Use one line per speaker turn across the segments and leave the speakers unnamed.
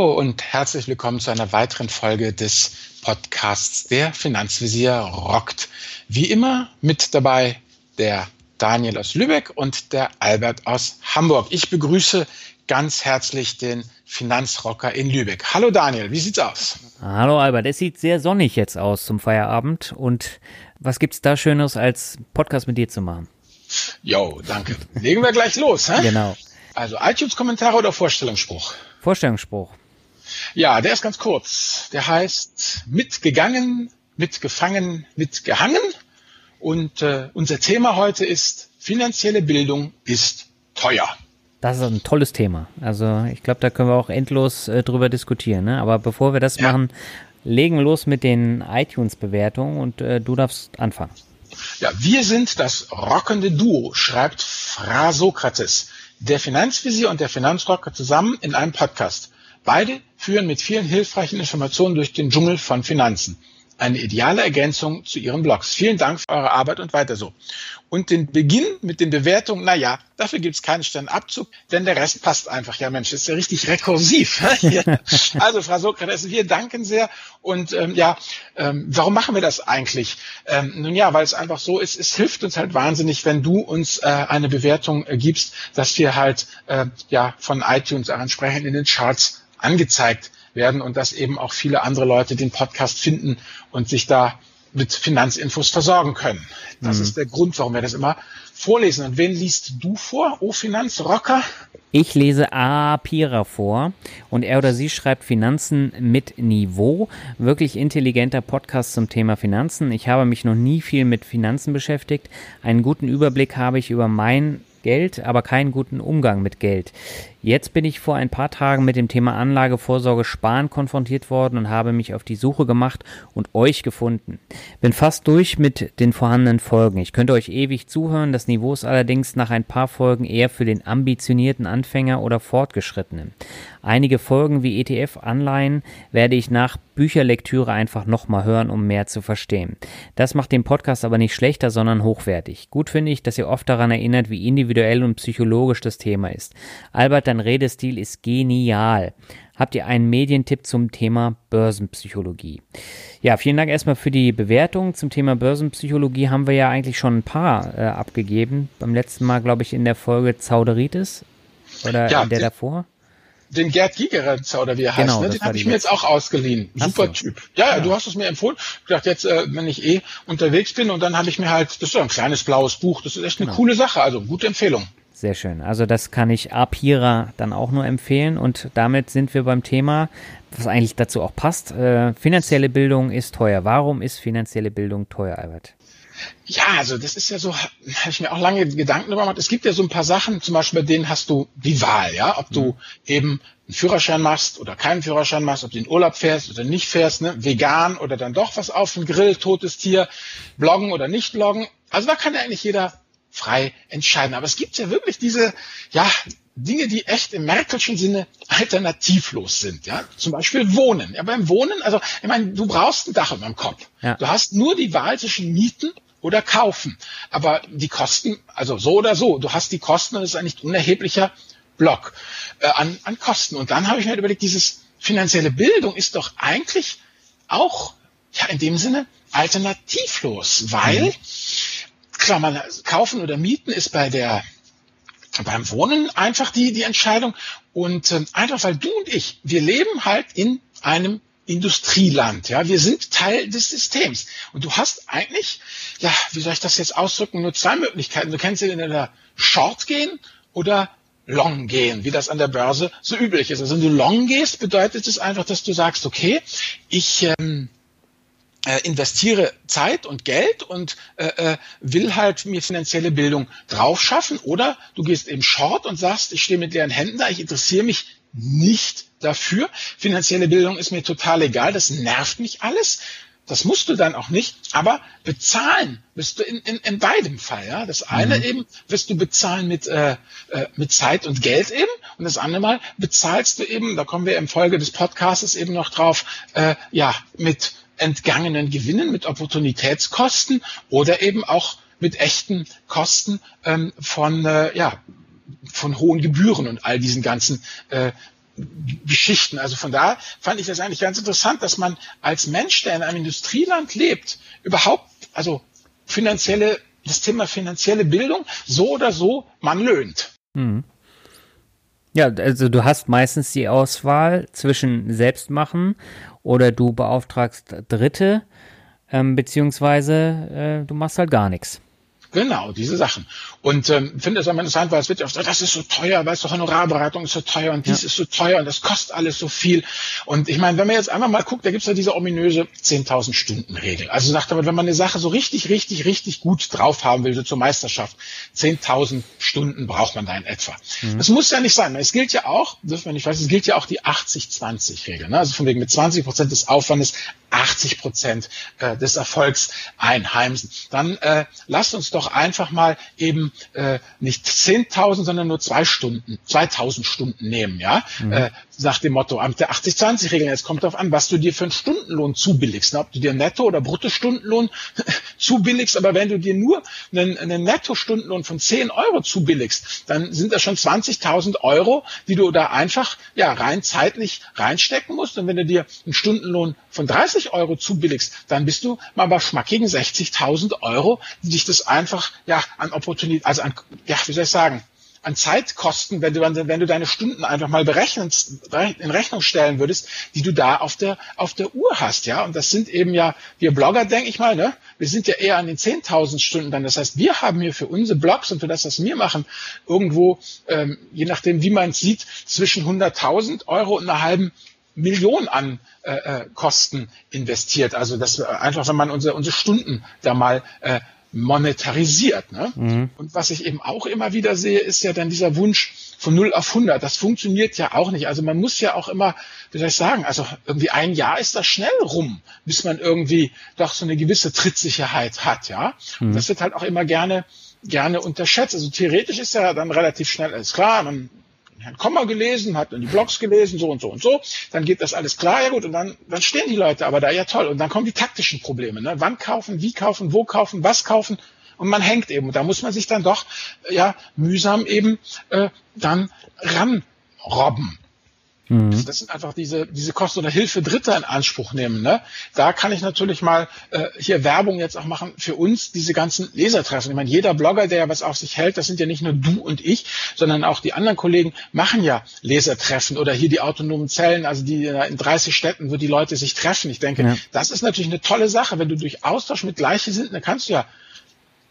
Hallo und herzlich willkommen zu einer weiteren Folge des Podcasts Der Finanzvisier rockt. Wie immer mit dabei der Daniel aus Lübeck und der Albert aus Hamburg. Ich begrüße ganz herzlich den Finanzrocker in Lübeck. Hallo Daniel, wie sieht's aus?
Hallo Albert, es sieht sehr sonnig jetzt aus zum Feierabend und was gibt's da Schöneres als Podcast mit dir zu machen?
Jo, danke. Legen wir gleich los, hä?
Genau.
Also iTunes-Kommentare oder Vorstellungsspruch?
Vorstellungsspruch.
Ja, der ist ganz kurz. Der heißt mitgegangen, mitgefangen, mitgehangen. Und äh, unser Thema heute ist finanzielle Bildung ist teuer.
Das ist ein tolles Thema. Also ich glaube, da können wir auch endlos äh, drüber diskutieren. Ne? Aber bevor wir das ja. machen, legen wir los mit den iTunes-Bewertungen und äh, du darfst anfangen.
Ja, wir sind das rockende Duo, schreibt Fra Sokrates der Finanzvisier und der Finanzrocker zusammen in einem Podcast. Beide führen mit vielen hilfreichen Informationen durch den Dschungel von Finanzen eine ideale Ergänzung zu Ihren Blogs. Vielen Dank für eure Arbeit und weiter so. Und den Beginn mit den Bewertungen, na ja, dafür gibt es keinen Sternabzug, denn der Rest passt einfach. Ja Mensch, ist ja richtig rekursiv. also Frau Sokrates, wir danken sehr. Und ähm, ja, ähm, warum machen wir das eigentlich? Ähm, nun ja, weil es einfach so ist, es hilft uns halt wahnsinnig, wenn du uns äh, eine Bewertung äh, gibst, dass wir halt äh, ja von iTunes entsprechend in den Charts angezeigt werden und dass eben auch viele andere Leute den Podcast finden und sich da mit Finanzinfos versorgen können. Das mhm. ist der Grund, warum wir das immer vorlesen. Und wen liest du vor? O Finanzrocker?
Ich lese A. Pira vor und er oder sie schreibt Finanzen mit Niveau. Wirklich intelligenter Podcast zum Thema Finanzen. Ich habe mich noch nie viel mit Finanzen beschäftigt. Einen guten Überblick habe ich über mein Geld, aber keinen guten Umgang mit Geld. Jetzt bin ich vor ein paar Tagen mit dem Thema Anlagevorsorge Sparen konfrontiert worden und habe mich auf die Suche gemacht und euch gefunden. Bin fast durch mit den vorhandenen Folgen. Ich könnte euch ewig zuhören, das Niveau ist allerdings nach ein paar Folgen eher für den ambitionierten Anfänger oder Fortgeschrittenen. Einige Folgen wie ETF-Anleihen werde ich nach Bücherlektüre einfach nochmal hören, um mehr zu verstehen. Das macht den Podcast aber nicht schlechter, sondern hochwertig. Gut finde ich, dass ihr oft daran erinnert, wie individuell und psychologisch das Thema ist. Albert dein Redestil ist genial. Habt ihr einen Medientipp zum Thema Börsenpsychologie? Ja, vielen Dank erstmal für die Bewertung. Zum Thema Börsenpsychologie haben wir ja eigentlich schon ein paar äh, abgegeben. Beim letzten Mal, glaube ich, in der Folge Zauderitis oder ja, in der davor.
Den Gerd Gigerenzer oder wie er genau, heißt, ne? den habe ich mir jetzt auch ausgeliehen. Super so. Typ. Ja, ja, du hast es mir empfohlen. Ich dachte jetzt, äh, wenn ich eh unterwegs bin und dann habe ich mir halt, das ist so ein kleines blaues Buch, das ist echt eine genau. coole Sache, also gute Empfehlung.
Sehr schön. Also das kann ich Apira dann auch nur empfehlen und damit sind wir beim Thema, was eigentlich dazu auch passt. Äh, finanzielle Bildung ist teuer. Warum ist finanzielle Bildung teuer, Albert?
Ja, also das ist ja so, habe ich mir auch lange Gedanken darüber gemacht. Es gibt ja so ein paar Sachen, zum Beispiel bei denen hast du die Wahl, ja, ob du mhm. eben einen Führerschein machst oder keinen Führerschein machst, ob du in Urlaub fährst oder nicht fährst, ne? vegan oder dann doch was auf dem Grill, totes Tier, bloggen oder nicht bloggen. Also da kann ja eigentlich jeder frei entscheiden. Aber es gibt ja wirklich diese, ja, Dinge, die echt im Merkelschen Sinne alternativlos sind. Ja, zum Beispiel Wohnen. Ja, beim Wohnen, also ich meine, du brauchst ein Dach über dem Kopf. Ja. Du hast nur die Wahl zwischen Mieten oder kaufen. Aber die Kosten, also so oder so, du hast die Kosten und das ist ein nicht unerheblicher Block äh, an, an Kosten. Und dann habe ich mir halt überlegt, dieses finanzielle Bildung ist doch eigentlich auch ja in dem Sinne alternativlos, weil mhm klar, man kaufen oder mieten ist bei der beim Wohnen einfach die die Entscheidung und äh, einfach weil du und ich, wir leben halt in einem Industrieland, ja, wir sind Teil des Systems und du hast eigentlich, ja, wie soll ich das jetzt ausdrücken, nur zwei Möglichkeiten. Du kannst entweder Short gehen oder Long gehen, wie das an der Börse so üblich ist. Also wenn du Long gehst, bedeutet es einfach, dass du sagst, okay, ich ähm, äh, investiere Zeit und Geld und äh, äh, will halt mir finanzielle Bildung drauf schaffen oder du gehst eben short und sagst, ich stehe mit leeren Händen da, ich interessiere mich nicht dafür. Finanzielle Bildung ist mir total egal, das nervt mich alles. Das musst du dann auch nicht, aber bezahlen wirst du in, in, in beidem Fall. Ja? Das eine mhm. eben wirst du bezahlen mit, äh, äh, mit Zeit und Geld eben und das andere Mal bezahlst du eben, da kommen wir im Folge des Podcasts eben noch drauf, äh, ja, mit entgangenen Gewinnen, mit Opportunitätskosten oder eben auch mit echten Kosten ähm, von, äh, ja, von hohen Gebühren und all diesen ganzen äh, Geschichten. Also von da fand ich das eigentlich ganz interessant, dass man als Mensch, der in einem Industrieland lebt, überhaupt, also finanzielle, das Thema finanzielle Bildung so oder so man löhnt. Hm.
Ja, also du hast meistens die Auswahl zwischen Selbstmachen oder du beauftragst Dritte, ähm, beziehungsweise äh, du machst halt gar nichts.
Genau, diese Sachen. Und ähm, finde es immer interessant, weil es wird ja oft gesagt, das ist so teuer, weißt du, Honorarberatung ist so teuer und dies ja. ist so teuer und das kostet alles so viel. Und ich meine, wenn man jetzt einfach mal guckt, da gibt's ja diese ominöse 10.000 Stunden Regel. Also sagt damit, wenn man eine Sache so richtig, richtig, richtig gut drauf haben will, so zur Meisterschaft, 10.000 Stunden braucht man da in etwa. Mhm. Das muss ja nicht sein. Es gilt ja auch, dürfen wir nicht weiß, es gilt ja auch die 80-20-Regel. Ne? Also von wegen mit 20 Prozent des Aufwandes 80 Prozent äh, des Erfolgs einheimsen. Dann äh, lasst uns doch einfach mal eben äh, nicht 10.000, sondern nur zwei Stunden, 2.000 Stunden nehmen, ja, mhm. äh, nach dem Motto am der 80-20-Regel. Jetzt kommt darauf an, was du dir für einen Stundenlohn zubilligst, ne? ob du dir Netto- oder Bruttostundenlohn zubilligst, aber wenn du dir nur einen, einen Netto-Stundenlohn von 10 Euro zubilligst, dann sind das schon 20.000 Euro, die du da einfach ja rein zeitlich reinstecken musst. Und wenn du dir einen Stundenlohn von 30 Euro zubilligst, dann bist du mal bei schmackigen 60.000 Euro, die dich das einfach ja an Opportunität, also an, ja, wie soll ich sagen, an Zeitkosten, wenn du, wenn du deine Stunden einfach mal berechnest, in Rechnung stellen würdest, die du da auf der, auf der Uhr hast, ja. Und das sind eben ja, wir Blogger, denke ich mal, ne? Wir sind ja eher an den 10.000 Stunden dann. Das heißt, wir haben hier für unsere Blogs und für das, was wir machen, irgendwo, ähm, je nachdem, wie man es sieht, zwischen 100.000 Euro und einer halben Million an äh, äh, Kosten investiert. Also das einfach, wenn man unsere, unsere Stunden da mal äh, monetarisiert. Ne? Mhm. Und was ich eben auch immer wieder sehe, ist ja dann dieser Wunsch von 0 auf 100. Das funktioniert ja auch nicht. Also man muss ja auch immer, wie soll ich sagen, also irgendwie ein Jahr ist das schnell rum, bis man irgendwie doch so eine gewisse Trittsicherheit hat. ja. Mhm. Und das wird halt auch immer gerne gerne unterschätzt. Also theoretisch ist ja dann relativ schnell alles klar. Man Herrn Kommer gelesen, hat dann die Blogs gelesen, so und so und so, dann geht das alles klar, ja gut, und dann, dann stehen die Leute aber da, ja toll, und dann kommen die taktischen Probleme, ne? wann kaufen, wie kaufen, wo kaufen, was kaufen, und man hängt eben, und da muss man sich dann doch, ja, mühsam eben äh, dann ranrobben. Mhm. Das sind einfach diese, diese Kosten oder Hilfe Dritter in Anspruch nehmen. Ne? Da kann ich natürlich mal äh, hier Werbung jetzt auch machen für uns, diese ganzen Lesertreffen. Ich meine, jeder Blogger, der ja was auf sich hält, das sind ja nicht nur du und ich, sondern auch die anderen Kollegen machen ja Lesertreffen oder hier die autonomen Zellen, also die in 30 Städten, wo die Leute sich treffen. Ich denke, ja. das ist natürlich eine tolle Sache. Wenn du durch Austausch mit Gleichgesinnten, dann kannst du ja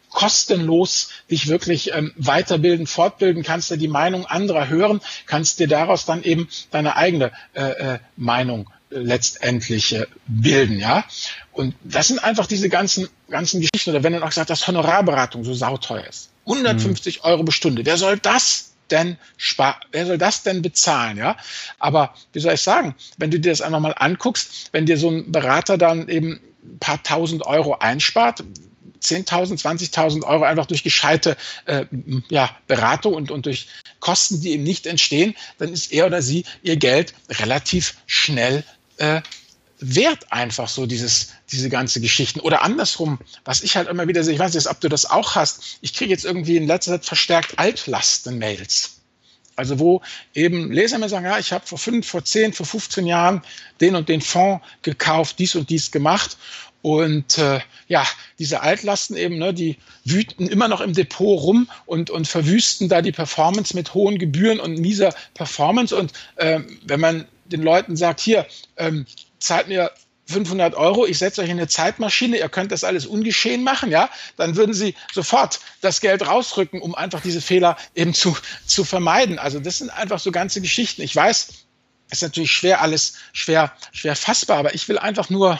kostenlos dich wirklich ähm, weiterbilden, fortbilden, kannst du die Meinung anderer hören, kannst dir daraus dann eben deine eigene äh, äh, Meinung äh, letztendlich äh, bilden, ja. Und das sind einfach diese ganzen, ganzen Geschichten. Oder wenn dann auch gesagt, dass Honorarberatung so sauteuer ist. 150 mhm. Euro pro Stunde. Wer soll das denn sparen? Wer soll das denn bezahlen, ja? Aber wie soll ich sagen, wenn du dir das einfach mal anguckst, wenn dir so ein Berater dann eben ein paar tausend Euro einspart, 10.000, 20.000 Euro einfach durch gescheite äh, ja, Beratung und, und durch Kosten, die ihm nicht entstehen, dann ist er oder sie ihr Geld relativ schnell äh, wert einfach so dieses, diese ganze Geschichten. Oder andersrum, was ich halt immer wieder sehe, ich weiß nicht, ob du das auch hast, ich kriege jetzt irgendwie in letzter Zeit verstärkt Altlasten-Mails. Also wo eben Leser mir sagen, ja, ich habe vor fünf, vor zehn, vor 15 Jahren den und den Fonds gekauft, dies und dies gemacht und äh, ja, diese Altlasten eben, ne, die wüten immer noch im Depot rum und, und verwüsten da die Performance mit hohen Gebühren und mieser Performance. Und äh, wenn man den Leuten sagt, hier, ähm, zahlt mir 500 Euro, ich setze euch in eine Zeitmaschine, ihr könnt das alles ungeschehen machen, ja, dann würden sie sofort das Geld rausrücken, um einfach diese Fehler eben zu, zu vermeiden. Also das sind einfach so ganze Geschichten. Ich weiß, es ist natürlich schwer alles, schwer, schwer fassbar, aber ich will einfach nur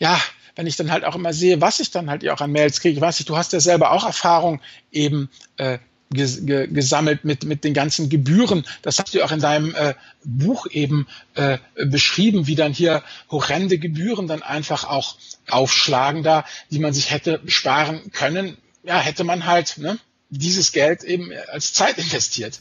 ja, wenn ich dann halt auch immer sehe, was ich dann halt auch an Mails kriege, weiß ich, du hast ja selber auch Erfahrung eben äh, gesammelt mit, mit den ganzen Gebühren. Das hast du auch in deinem äh, Buch eben äh, beschrieben, wie dann hier horrende Gebühren dann einfach auch aufschlagen da, die man sich hätte sparen können. Ja, hätte man halt, ne? Dieses Geld eben als Zeit investiert.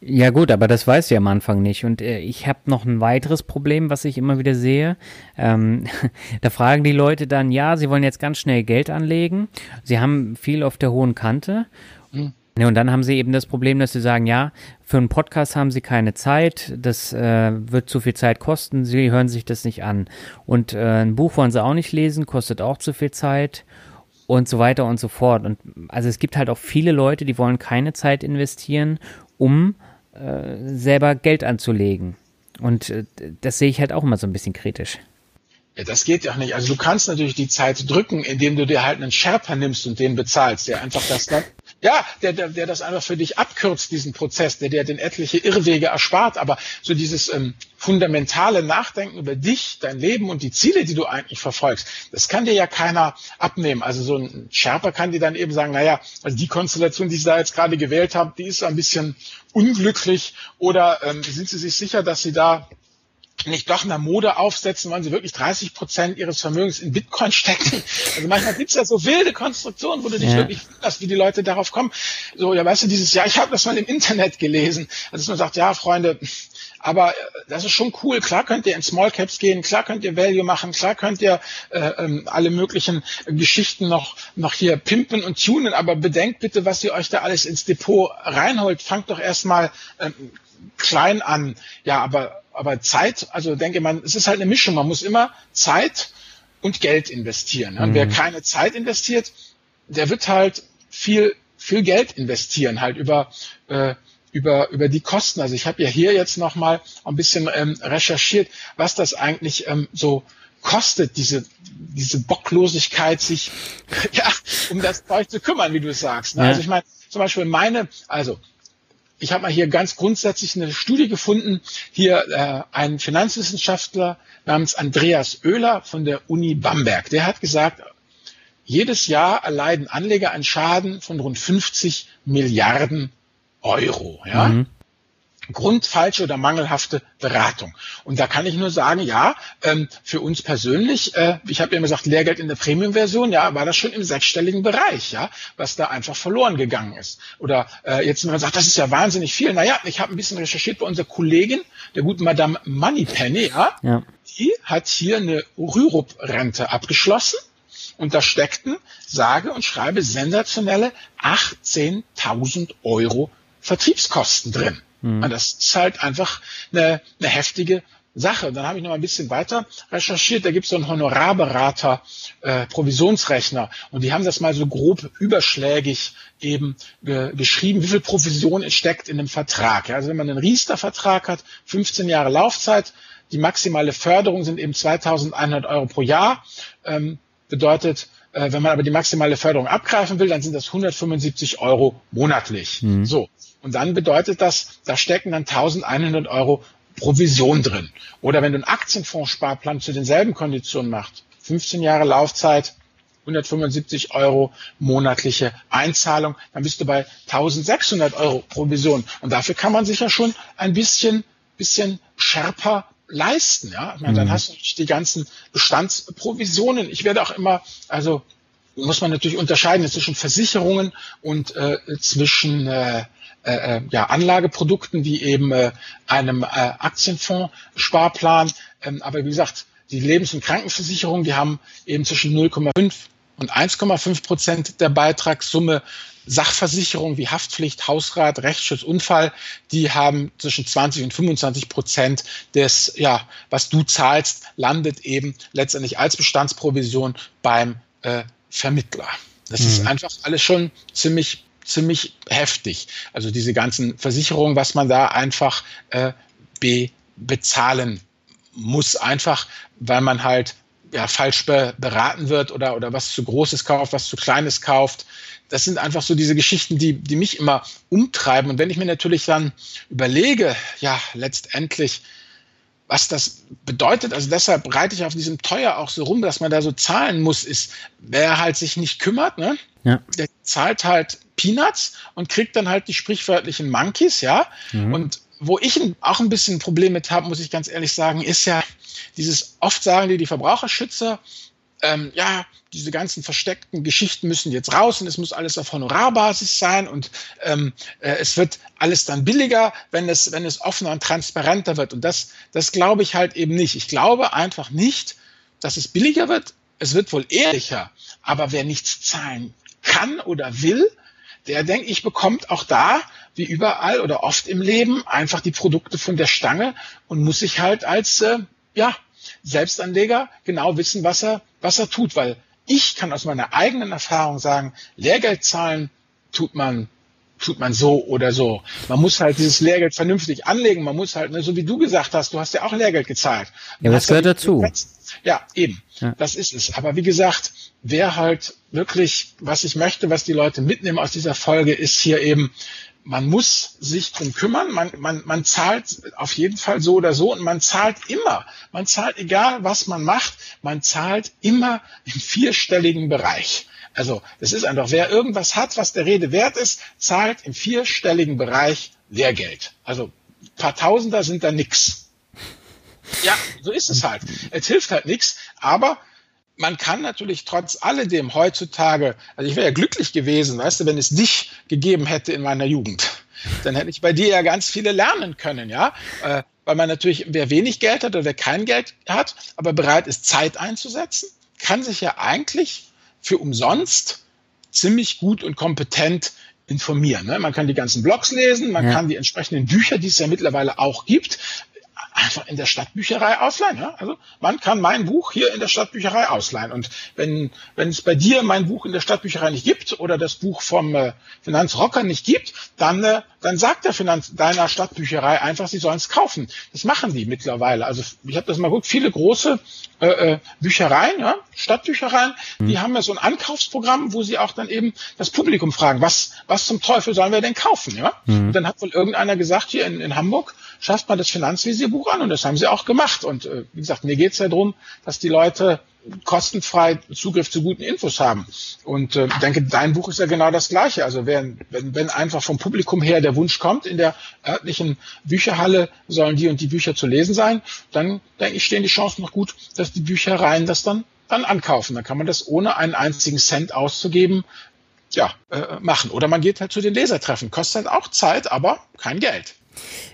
Ja gut, aber das weiß ich am Anfang nicht. Und äh, ich habe noch ein weiteres Problem, was ich immer wieder sehe. Ähm, da fragen die Leute dann, ja, sie wollen jetzt ganz schnell Geld anlegen. Sie haben viel auf der hohen Kante. Hm. Ja, und dann haben sie eben das Problem, dass sie sagen, ja, für einen Podcast haben sie keine Zeit, das äh, wird zu viel Zeit kosten, sie hören sich das nicht an. Und äh, ein Buch wollen sie auch nicht lesen, kostet auch zu viel Zeit und so weiter und so fort. Und also es gibt halt auch viele Leute, die wollen keine Zeit investieren, um äh, selber Geld anzulegen. Und äh, das sehe ich halt auch immer so ein bisschen kritisch.
Ja, das geht ja auch nicht. Also du kannst natürlich die Zeit drücken, indem du dir halt einen Sherpa nimmst und den bezahlst, der einfach das ja, der, der, der das einfach für dich abkürzt, diesen Prozess, der dir den etliche Irrwege erspart. Aber so dieses ähm, fundamentale Nachdenken über dich, dein Leben und die Ziele, die du eigentlich verfolgst, das kann dir ja keiner abnehmen. Also so ein Sherpa kann dir dann eben sagen, naja, also die Konstellation, die Sie da jetzt gerade gewählt haben, die ist ein bisschen unglücklich. Oder ähm, sind Sie sich sicher, dass Sie da nicht doch einer Mode aufsetzen, wollen sie wirklich 30 Prozent ihres Vermögens in Bitcoin stecken. Also manchmal gibt's ja so wilde Konstruktionen, wo du dich ja. wirklich wunderst, wie die Leute darauf kommen. So, ja, weißt du, dieses Jahr, ich habe das mal im Internet gelesen, also dass man sagt, ja, Freunde, aber äh, das ist schon cool. Klar könnt ihr in Small Caps gehen, klar könnt ihr Value machen, klar könnt ihr äh, ähm, alle möglichen Geschichten noch, noch hier pimpen und tunen, aber bedenkt bitte, was ihr euch da alles ins Depot reinholt. Fangt doch erstmal ähm, klein an. Ja, aber aber Zeit, also denke man, es ist halt eine Mischung. Man muss immer Zeit und Geld investieren. Und mhm. wer keine Zeit investiert, der wird halt viel, viel Geld investieren, halt über, äh, über, über die Kosten. Also ich habe ja hier jetzt nochmal ein bisschen ähm, recherchiert, was das eigentlich ähm, so kostet, diese, diese Bocklosigkeit, sich ja, um das Zeug zu kümmern, wie du es sagst. Ne? Ja. Also ich meine, zum Beispiel meine, also ich habe mal hier ganz grundsätzlich eine Studie gefunden. Hier äh, ein Finanzwissenschaftler namens Andreas Oehler von der Uni Bamberg. Der hat gesagt, jedes Jahr erleiden Anleger einen Schaden von rund 50 Milliarden Euro. Ja? Mhm. Grund, falsche oder mangelhafte Beratung. Und da kann ich nur sagen, ja, ähm, für uns persönlich, äh, ich habe ja immer gesagt, Lehrgeld in der Premium-Version, ja, war das schon im sechsstelligen Bereich, ja, was da einfach verloren gegangen ist. Oder äh, jetzt, wenn man sagt, das ist ja wahnsinnig viel, naja, ich habe ein bisschen recherchiert bei unserer Kollegin, der guten Madame Moneypenny, ja, ja. die hat hier eine Rürup-Rente abgeschlossen. Und da steckten, sage und schreibe, sensationelle 18.000 Euro Vertriebskosten drin. Mhm. Das ist halt einfach eine, eine heftige Sache. Und dann habe ich noch ein bisschen weiter recherchiert. Da gibt es so einen Honorarberater, äh, Provisionsrechner. Und die haben das mal so grob überschlägig eben ge geschrieben, wie viel Provision steckt in einem Vertrag. Ja, also wenn man einen Riester-Vertrag hat, 15 Jahre Laufzeit, die maximale Förderung sind eben 2100 Euro pro Jahr. Ähm, bedeutet, äh, wenn man aber die maximale Förderung abgreifen will, dann sind das 175 Euro monatlich. Mhm. So. Und dann bedeutet das, da stecken dann 1100 Euro Provision drin. Oder wenn du einen Aktienfondssparplan zu denselben Konditionen machst, 15 Jahre Laufzeit, 175 Euro monatliche Einzahlung, dann bist du bei 1600 Euro Provision. Und dafür kann man sich ja schon ein bisschen, bisschen schärper leisten. Ja? Ich meine, dann mhm. hast du die ganzen Bestandsprovisionen. Ich werde auch immer, also muss man natürlich unterscheiden zwischen Versicherungen und äh, zwischen äh, äh, äh, ja, Anlageprodukten wie eben äh, einem äh, Aktienfonds-Sparplan. Ähm, aber wie gesagt, die Lebens- und Krankenversicherung, die haben eben zwischen 0,5 und 1,5 Prozent der Beitragssumme. Sachversicherung wie Haftpflicht, Hausrat, Rechtsschutz, Unfall, die haben zwischen 20 und 25 Prozent des, ja, was du zahlst, landet eben letztendlich als Bestandsprovision beim äh, Vermittler. Das mhm. ist einfach alles schon ziemlich ziemlich heftig. Also diese ganzen Versicherungen, was man da einfach äh, be bezahlen muss, einfach weil man halt ja, falsch be beraten wird oder, oder was zu Großes kauft, was zu Kleines kauft. Das sind einfach so diese Geschichten, die, die mich immer umtreiben. Und wenn ich mir natürlich dann überlege, ja, letztendlich, was das bedeutet, also deshalb reite ich auf diesem Teuer auch so rum, dass man da so zahlen muss, ist, wer halt sich nicht kümmert, ne? Ja. der zahlt halt Peanuts und kriegt dann halt die sprichwörtlichen Monkeys, ja. Mhm. Und wo ich auch ein bisschen ein Problem mit habe, muss ich ganz ehrlich sagen, ist ja dieses, oft sagen die, die Verbraucherschützer, ähm, ja, diese ganzen versteckten Geschichten müssen jetzt raus und es muss alles auf Honorarbasis sein und ähm, äh, es wird alles dann billiger, wenn es, wenn es offener und transparenter wird. Und das, das glaube ich halt eben nicht. Ich glaube einfach nicht, dass es billiger wird. Es wird wohl ehrlicher, aber wer nichts zahlen kann oder will, der denke ich bekommt auch da wie überall oder oft im Leben einfach die Produkte von der Stange und muss sich halt als äh, ja Selbstanleger genau wissen, was er was er tut, weil ich kann aus meiner eigenen Erfahrung sagen, Lehrgeld zahlen tut man tut man so oder so. Man muss halt dieses Lehrgeld vernünftig anlegen. Man muss halt, ne, so wie du gesagt hast, du hast ja auch Lehrgeld gezahlt.
Ja, das gehört dazu.
Ja, eben. Ja. Das ist es. Aber wie gesagt, wer halt wirklich, was ich möchte, was die Leute mitnehmen aus dieser Folge, ist hier eben, man muss sich drum kümmern, man, man, man zahlt auf jeden Fall so oder so und man zahlt immer. Man zahlt egal, was man macht, man zahlt immer im vierstelligen Bereich. Also es ist einfach, wer irgendwas hat, was der Rede wert ist, zahlt im vierstelligen Bereich Lehrgeld. Also paar Tausender sind da nix. Ja, so ist es halt. Es hilft halt nichts, aber man kann natürlich trotz alledem heutzutage, also ich wäre ja glücklich gewesen, weißt du, wenn es dich gegeben hätte in meiner Jugend. Dann hätte ich bei dir ja ganz viele lernen können, ja. Äh, weil man natürlich, wer wenig Geld hat oder wer kein Geld hat, aber bereit ist, Zeit einzusetzen, kann sich ja eigentlich für umsonst ziemlich gut und kompetent informieren. Ne? Man kann die ganzen Blogs lesen, man ja. kann die entsprechenden Bücher, die es ja mittlerweile auch gibt, einfach in der Stadtbücherei ausleihen. Ja? Also man kann mein Buch hier in der Stadtbücherei ausleihen. Und wenn, wenn es bei dir mein Buch in der Stadtbücherei nicht gibt oder das Buch vom äh, Finanzrocker nicht gibt, dann, äh, dann sagt der Finanz deiner Stadtbücherei einfach, sie sollen es kaufen. Das machen die mittlerweile. Also ich habe das mal geguckt, viele große äh, äh, Büchereien, ja, Stadtbüchereien, mhm. die haben ja so ein Ankaufsprogramm, wo sie auch dann eben das Publikum fragen, was, was zum Teufel sollen wir denn kaufen? Ja? Mhm. Und dann hat wohl irgendeiner gesagt, hier in, in Hamburg, schafft man das Finanzvisierbuch an und das haben sie auch gemacht. Und äh, wie gesagt, mir geht es ja darum, dass die Leute kostenfrei Zugriff zu guten Infos haben. Und äh, ich denke, dein Buch ist ja genau das Gleiche. Also wenn, wenn, wenn einfach vom Publikum her der Wunsch kommt, in der örtlichen Bücherhalle sollen die und die Bücher zu lesen sein, dann denke ich, stehen die Chancen noch gut, dass die Büchereien das dann, dann ankaufen. Dann kann man das ohne einen einzigen Cent auszugeben ja, äh, machen. Oder man geht halt zu den Lesertreffen. Kostet halt auch Zeit, aber kein Geld.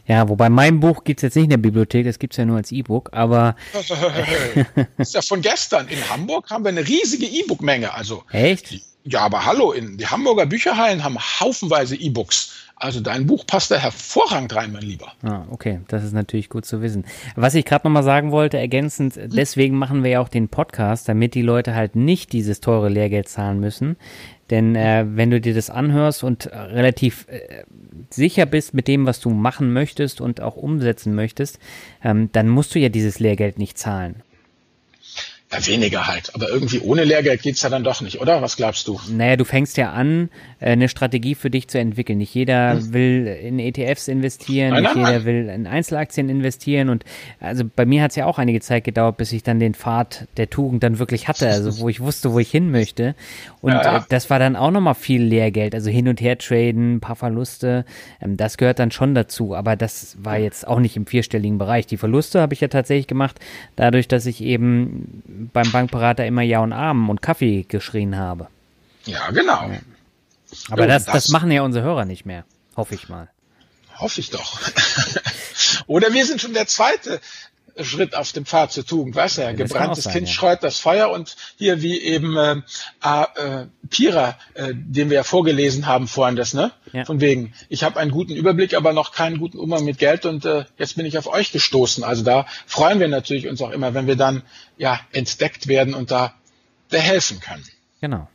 Ja, wobei mein Buch gibt es jetzt nicht in der Bibliothek, das gibt es ja nur als E-Book, aber.
das ist ja von gestern. In Hamburg haben wir eine riesige E-Book-Menge. Also,
Echt?
Ja, aber hallo, in die Hamburger Bücherhallen haben haufenweise E-Books. Also dein Buch passt da hervorragend rein, mein Lieber.
Ah, okay, das ist natürlich gut zu wissen. Was ich gerade nochmal sagen wollte, ergänzend, deswegen machen wir ja auch den Podcast, damit die Leute halt nicht dieses teure Lehrgeld zahlen müssen. Denn äh, wenn du dir das anhörst und äh, relativ äh, sicher bist mit dem, was du machen möchtest und auch umsetzen möchtest, ähm, dann musst du ja dieses Lehrgeld nicht zahlen.
Ja, weniger halt. Aber irgendwie ohne Lehrgeld geht's ja dann doch nicht, oder? Was glaubst du?
Naja, du fängst ja an, äh, eine Strategie für dich zu entwickeln. Nicht jeder hm. will in ETFs investieren, nein, nicht nein, jeder nein. will in Einzelaktien investieren. Und also bei mir hat's ja auch einige Zeit gedauert, bis ich dann den Pfad der Tugend dann wirklich hatte, also wo ich wusste, wo ich hin möchte. Und ja, ja. Äh, das war dann auch nochmal viel Lehrgeld, also hin und her traden, paar Verluste. Ähm, das gehört dann schon dazu. Aber das war jetzt auch nicht im vierstelligen Bereich. Die Verluste habe ich ja tatsächlich gemacht, dadurch, dass ich eben beim Bankberater immer Ja und Armen und Kaffee geschrien habe.
Ja, genau.
Aber jo, das, das, das machen ja unsere Hörer nicht mehr. Hoffe ich mal.
Hoffe ich doch. Oder wir sind schon der zweite Schritt auf dem Pfad zur Tugend, weißt du ja, gebranntes sein, Kind ja. scheut das Feuer und hier wie eben äh, äh, Pira, äh, den wir ja vorgelesen haben vorhin, das, ne? Ja. Von wegen, ich habe einen guten Überblick, aber noch keinen guten Umgang mit Geld und äh, jetzt bin ich auf euch gestoßen. Also da freuen wir natürlich uns auch immer, wenn wir dann ja entdeckt werden und da helfen können.
Genau.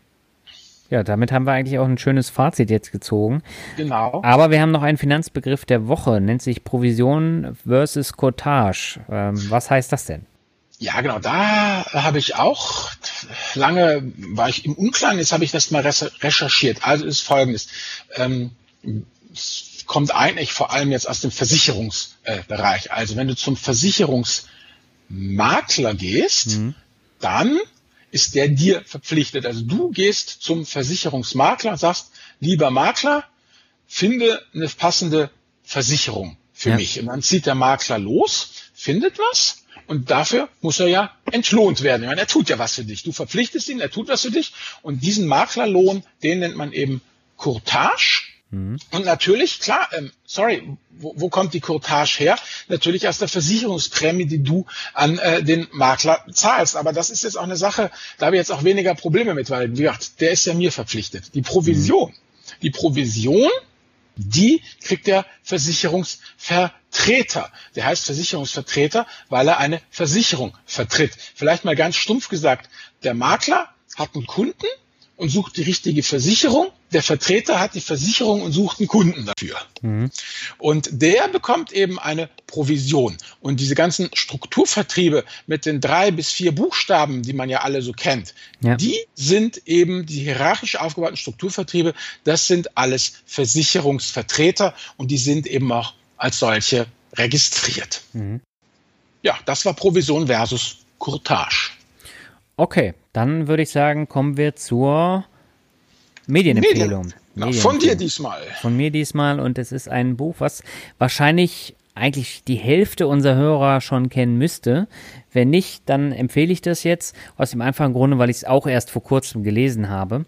Ja, damit haben wir eigentlich auch ein schönes Fazit jetzt gezogen.
Genau.
Aber wir haben noch einen Finanzbegriff der Woche, nennt sich Provision versus Cottage. Ähm, was heißt das denn?
Ja, genau, da habe ich auch lange, war ich im Unklaren, jetzt habe ich das mal recherchiert. Also ist folgendes. Ähm, es kommt eigentlich vor allem jetzt aus dem Versicherungsbereich. also wenn du zum Versicherungsmakler gehst, mhm. dann ist der dir verpflichtet. Also du gehst zum Versicherungsmakler und sagst, lieber Makler, finde eine passende Versicherung für ja. mich. Und dann zieht der Makler los, findet was und dafür muss er ja entlohnt werden. Ich meine, er tut ja was für dich. Du verpflichtest ihn, er tut was für dich und diesen Maklerlohn, den nennt man eben Courtage. Mhm. Und natürlich, klar, ähm, sorry, wo, wo kommt die Courtage her? Natürlich aus der Versicherungsprämie, die du an äh, den Makler zahlst. Aber das ist jetzt auch eine Sache, da habe ich jetzt auch weniger Probleme mit, weil, wie gesagt, der ist ja mir verpflichtet. Die Provision, mhm. Die Provision, die kriegt der Versicherungsvertreter. Der heißt Versicherungsvertreter, weil er eine Versicherung vertritt. Vielleicht mal ganz stumpf gesagt, der Makler hat einen Kunden und sucht die richtige Versicherung. Der Vertreter hat die Versicherung und sucht einen Kunden dafür. Mhm. Und der bekommt eben eine Provision. Und diese ganzen Strukturvertriebe mit den drei bis vier Buchstaben, die man ja alle so kennt, ja. die sind eben die hierarchisch aufgebauten Strukturvertriebe. Das sind alles Versicherungsvertreter und die sind eben auch als solche registriert. Mhm. Ja, das war Provision versus Courtage.
Okay, dann würde ich sagen, kommen wir zur Medienempfehlung. Medien.
Na, von dir diesmal.
Von mir diesmal und es ist ein Buch, was wahrscheinlich eigentlich die Hälfte unserer Hörer schon kennen müsste. Wenn nicht, dann empfehle ich das jetzt aus dem einfachen Grunde, weil ich es auch erst vor kurzem gelesen habe.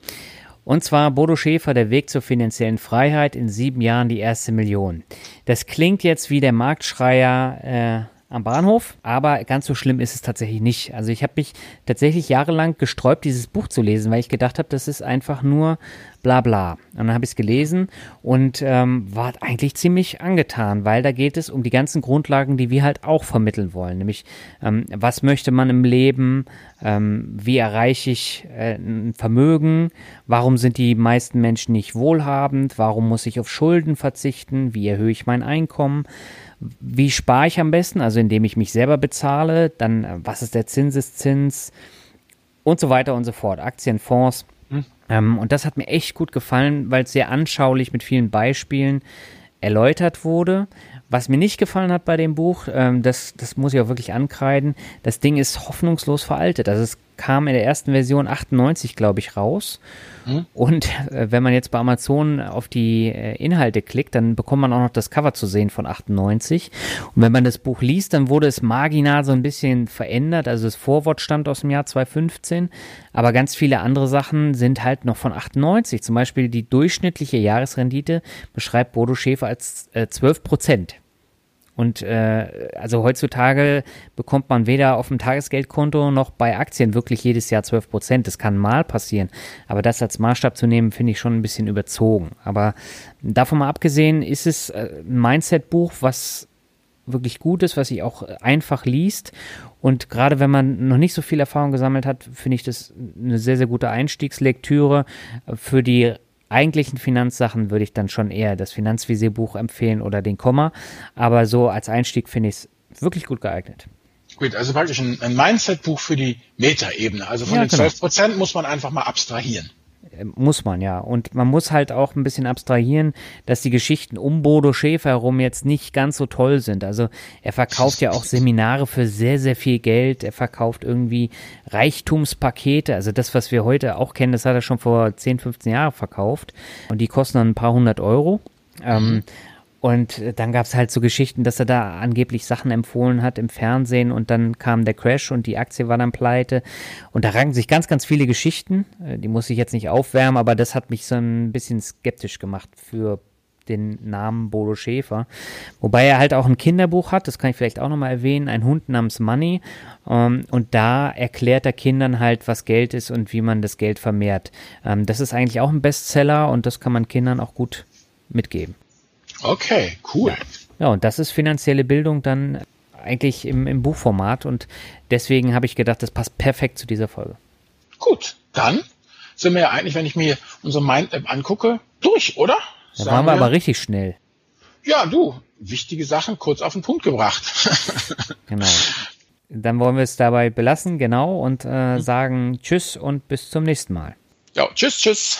Und zwar Bodo Schäfer, der Weg zur finanziellen Freiheit in sieben Jahren die erste Million. Das klingt jetzt wie der Marktschreier äh, am Bahnhof, aber ganz so schlimm ist es tatsächlich nicht. Also ich habe mich tatsächlich jahrelang gesträubt, dieses Buch zu lesen, weil ich gedacht habe, das ist einfach nur bla bla. Und dann habe ich es gelesen und ähm, war eigentlich ziemlich angetan, weil da geht es um die ganzen Grundlagen, die wir halt auch vermitteln wollen. Nämlich, ähm, was möchte man im Leben, ähm, wie erreiche ich äh, ein Vermögen, warum sind die meisten Menschen nicht wohlhabend, warum muss ich auf Schulden verzichten, wie erhöhe ich mein Einkommen wie spare ich am besten? Also indem ich mich selber bezahle, dann äh, was ist der Zinseszins und so weiter und so fort. Aktienfonds. Hm. Ähm, und das hat mir echt gut gefallen, weil es sehr anschaulich mit vielen Beispielen erläutert wurde. Was mir nicht gefallen hat bei dem Buch, ähm, das, das muss ich auch wirklich ankreiden, das Ding ist hoffnungslos veraltet. Also es kam in der ersten Version 98, glaube ich, raus. Mhm. Und äh, wenn man jetzt bei Amazon auf die äh, Inhalte klickt, dann bekommt man auch noch das Cover zu sehen von 98. Und wenn man das Buch liest, dann wurde es marginal so ein bisschen verändert. Also das Vorwort stammt aus dem Jahr 2015, aber ganz viele andere Sachen sind halt noch von 98. Zum Beispiel die durchschnittliche Jahresrendite beschreibt Bodo Schäfer als äh, 12 Prozent. Und äh, also heutzutage bekommt man weder auf dem Tagesgeldkonto noch bei Aktien wirklich jedes Jahr 12 Prozent. Das kann mal passieren. Aber das als Maßstab zu nehmen, finde ich schon ein bisschen überzogen. Aber davon mal abgesehen, ist es äh, ein Mindset-Buch, was wirklich gut ist, was sich auch einfach liest. Und gerade wenn man noch nicht so viel Erfahrung gesammelt hat, finde ich das eine sehr, sehr gute Einstiegslektüre für die eigentlichen Finanzsachen würde ich dann schon eher das Finanzvisierbuch empfehlen oder den Komma. Aber so als Einstieg finde ich es wirklich gut geeignet.
Gut, also praktisch ein, ein Mindset-Buch für die Metaebene. Also von ja, den genau. 12 Prozent muss man einfach mal abstrahieren.
Äh, muss man ja. Und man muss halt auch ein bisschen abstrahieren, dass die Geschichten um Bodo Schäfer herum jetzt nicht ganz so toll sind. Also er verkauft ja auch Seminare für sehr, sehr viel Geld. Er verkauft irgendwie Reichtumspakete. Also das, was wir heute auch kennen, das hat er schon vor 10, 15 Jahren verkauft. Und die kosten dann ein paar hundert Euro. Ähm, mhm. Und dann gab es halt so Geschichten, dass er da angeblich Sachen empfohlen hat im Fernsehen und dann kam der Crash und die Aktie war dann pleite. Und da ranken sich ganz, ganz viele Geschichten. Äh, die muss ich jetzt nicht aufwärmen, aber das hat mich so ein bisschen skeptisch gemacht für den Namen Bodo Schäfer. Wobei er halt auch ein Kinderbuch hat, das kann ich vielleicht auch nochmal erwähnen, ein Hund namens Money. Ähm, und da erklärt er Kindern halt, was Geld ist und wie man das Geld vermehrt. Ähm, das ist eigentlich auch ein Bestseller und das kann man Kindern auch gut mitgeben.
Okay, cool.
Ja. ja, und das ist finanzielle Bildung dann eigentlich im, im Buchformat und deswegen habe ich gedacht, das passt perfekt zu dieser Folge.
Gut, dann sind wir ja eigentlich, wenn ich mir unsere Mind-App angucke, durch, oder?
Da waren wir, wir aber richtig schnell.
Ja, du, wichtige Sachen kurz auf den Punkt gebracht.
genau. Dann wollen wir es dabei belassen, genau, und äh, mhm. sagen Tschüss und bis zum nächsten Mal.
Ja, tschüss, tschüss.